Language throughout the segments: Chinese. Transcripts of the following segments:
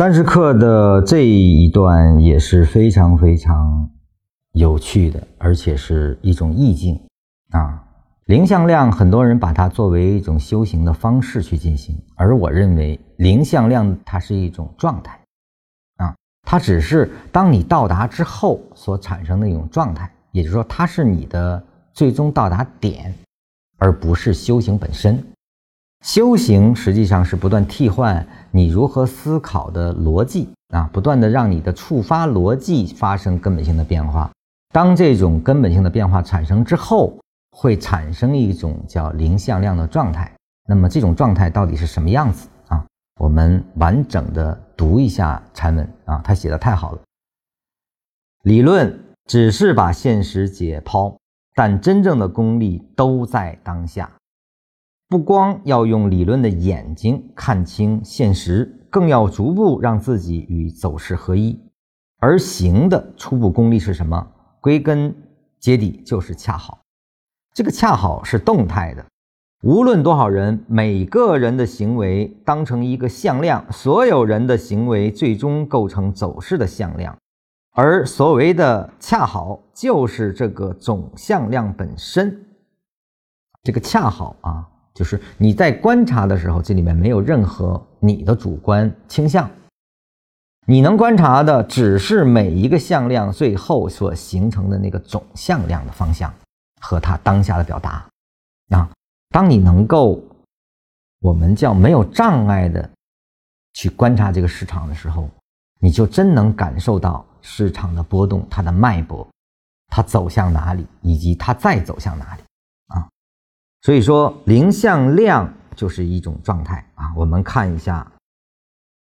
三十课的这一段也是非常非常有趣的，而且是一种意境啊。灵向量，很多人把它作为一种修行的方式去进行，而我认为灵向量它是一种状态啊，它只是当你到达之后所产生的一种状态，也就是说，它是你的最终到达点，而不是修行本身。修行实际上是不断替换你如何思考的逻辑啊，不断的让你的触发逻辑发生根本性的变化。当这种根本性的变化产生之后，会产生一种叫零向量的状态。那么这种状态到底是什么样子啊？我们完整的读一下禅文啊，他写的太好了。理论只是把现实解剖，但真正的功力都在当下。不光要用理论的眼睛看清现实，更要逐步让自己与走势合一。而行的初步功力是什么？归根结底就是恰好。这个恰好是动态的。无论多少人，每个人的行为当成一个向量，所有人的行为最终构成走势的向量。而所谓的恰好，就是这个总向量本身。这个恰好啊。就是你在观察的时候，这里面没有任何你的主观倾向，你能观察的只是每一个向量最后所形成的那个总向量的方向和它当下的表达。啊，当你能够我们叫没有障碍的去观察这个市场的时候，你就真能感受到市场的波动，它的脉搏，它走向哪里，以及它再走向哪里。所以说，零向量就是一种状态啊。我们看一下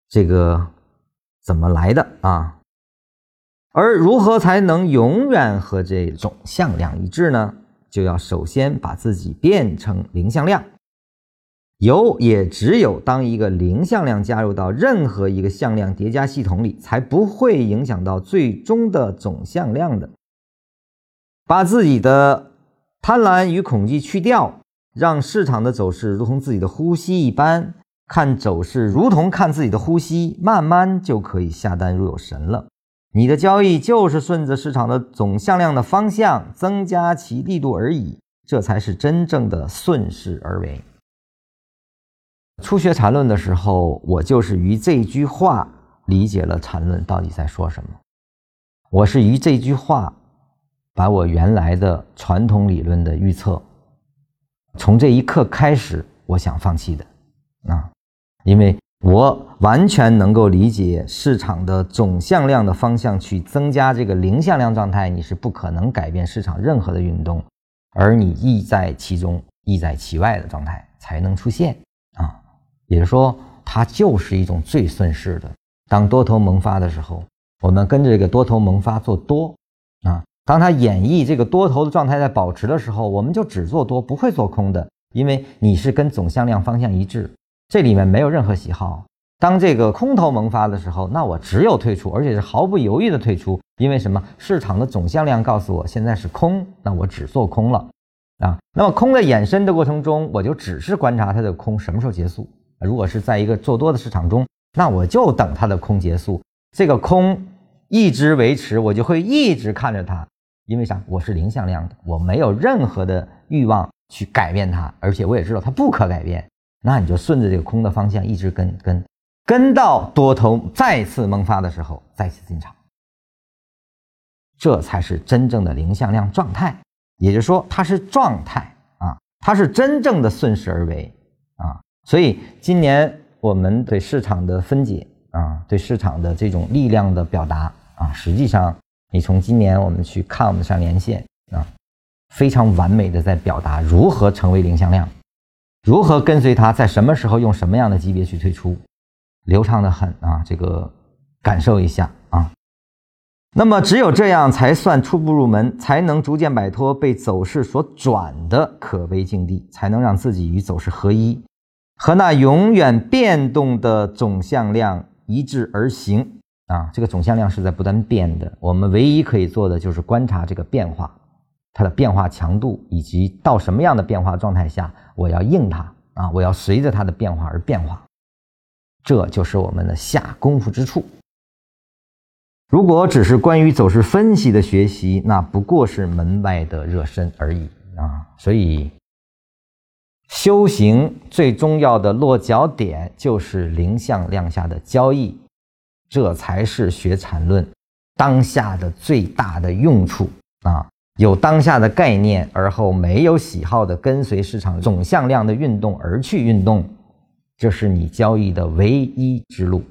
这个怎么来的啊？而如何才能永远和这种向量一致呢？就要首先把自己变成零向量。有也只有当一个零向量加入到任何一个向量叠加系统里，才不会影响到最终的总向量的。把自己的贪婪与恐惧去掉。让市场的走势如同自己的呼吸一般，看走势如同看自己的呼吸，慢慢就可以下单如有神了。你的交易就是顺着市场的总向量的方向增加其力度而已，这才是真正的顺势而为。初学禅论的时候，我就是于这句话理解了禅论到底在说什么。我是于这句话，把我原来的传统理论的预测。从这一刻开始，我想放弃的，啊，因为我完全能够理解市场的总向量的方向去增加这个零向量状态，你是不可能改变市场任何的运动，而你意在其中、意在其外的状态才能出现啊。也就是说，它就是一种最顺势的。当多头萌发的时候，我们跟着这个多头萌发做多啊。当它演绎这个多头的状态在保持的时候，我们就只做多，不会做空的，因为你是跟总向量方向一致，这里面没有任何喜好。当这个空头萌发的时候，那我只有退出，而且是毫不犹豫的退出，因为什么？市场的总向量告诉我现在是空，那我只做空了啊。那么空的衍生的过程中，我就只是观察它的空什么时候结束。如果是在一个做多的市场中，那我就等它的空结束，这个空一直维持，我就会一直看着它。因为啥？我是零向量的，我没有任何的欲望去改变它，而且我也知道它不可改变。那你就顺着这个空的方向一直跟跟跟到多头再次萌发的时候再次进场，这才是真正的零向量状态。也就是说，它是状态啊，它是真正的顺势而为啊。所以今年我们对市场的分解啊，对市场的这种力量的表达啊，实际上。你从今年我们去看我们上连线啊，非常完美的在表达如何成为零向量，如何跟随它，在什么时候用什么样的级别去退出，流畅的很啊，这个感受一下啊。那么只有这样才算初步入门，才能逐渐摆脱被走势所转的可悲境地，才能让自己与走势合一，和那永远变动的总向量一致而行。啊，这个总向量是在不断变的。我们唯一可以做的就是观察这个变化，它的变化强度，以及到什么样的变化状态下，我要应它啊，我要随着它的变化而变化。这就是我们的下功夫之处。如果只是关于走势分析的学习，那不过是门外的热身而已啊！所以，修行最重要的落脚点就是零向量下的交易，这才是学禅论当下的最大的用处啊！有当下的概念，而后没有喜好的跟随市场总向量的运动而去运动，这是你交易的唯一之路。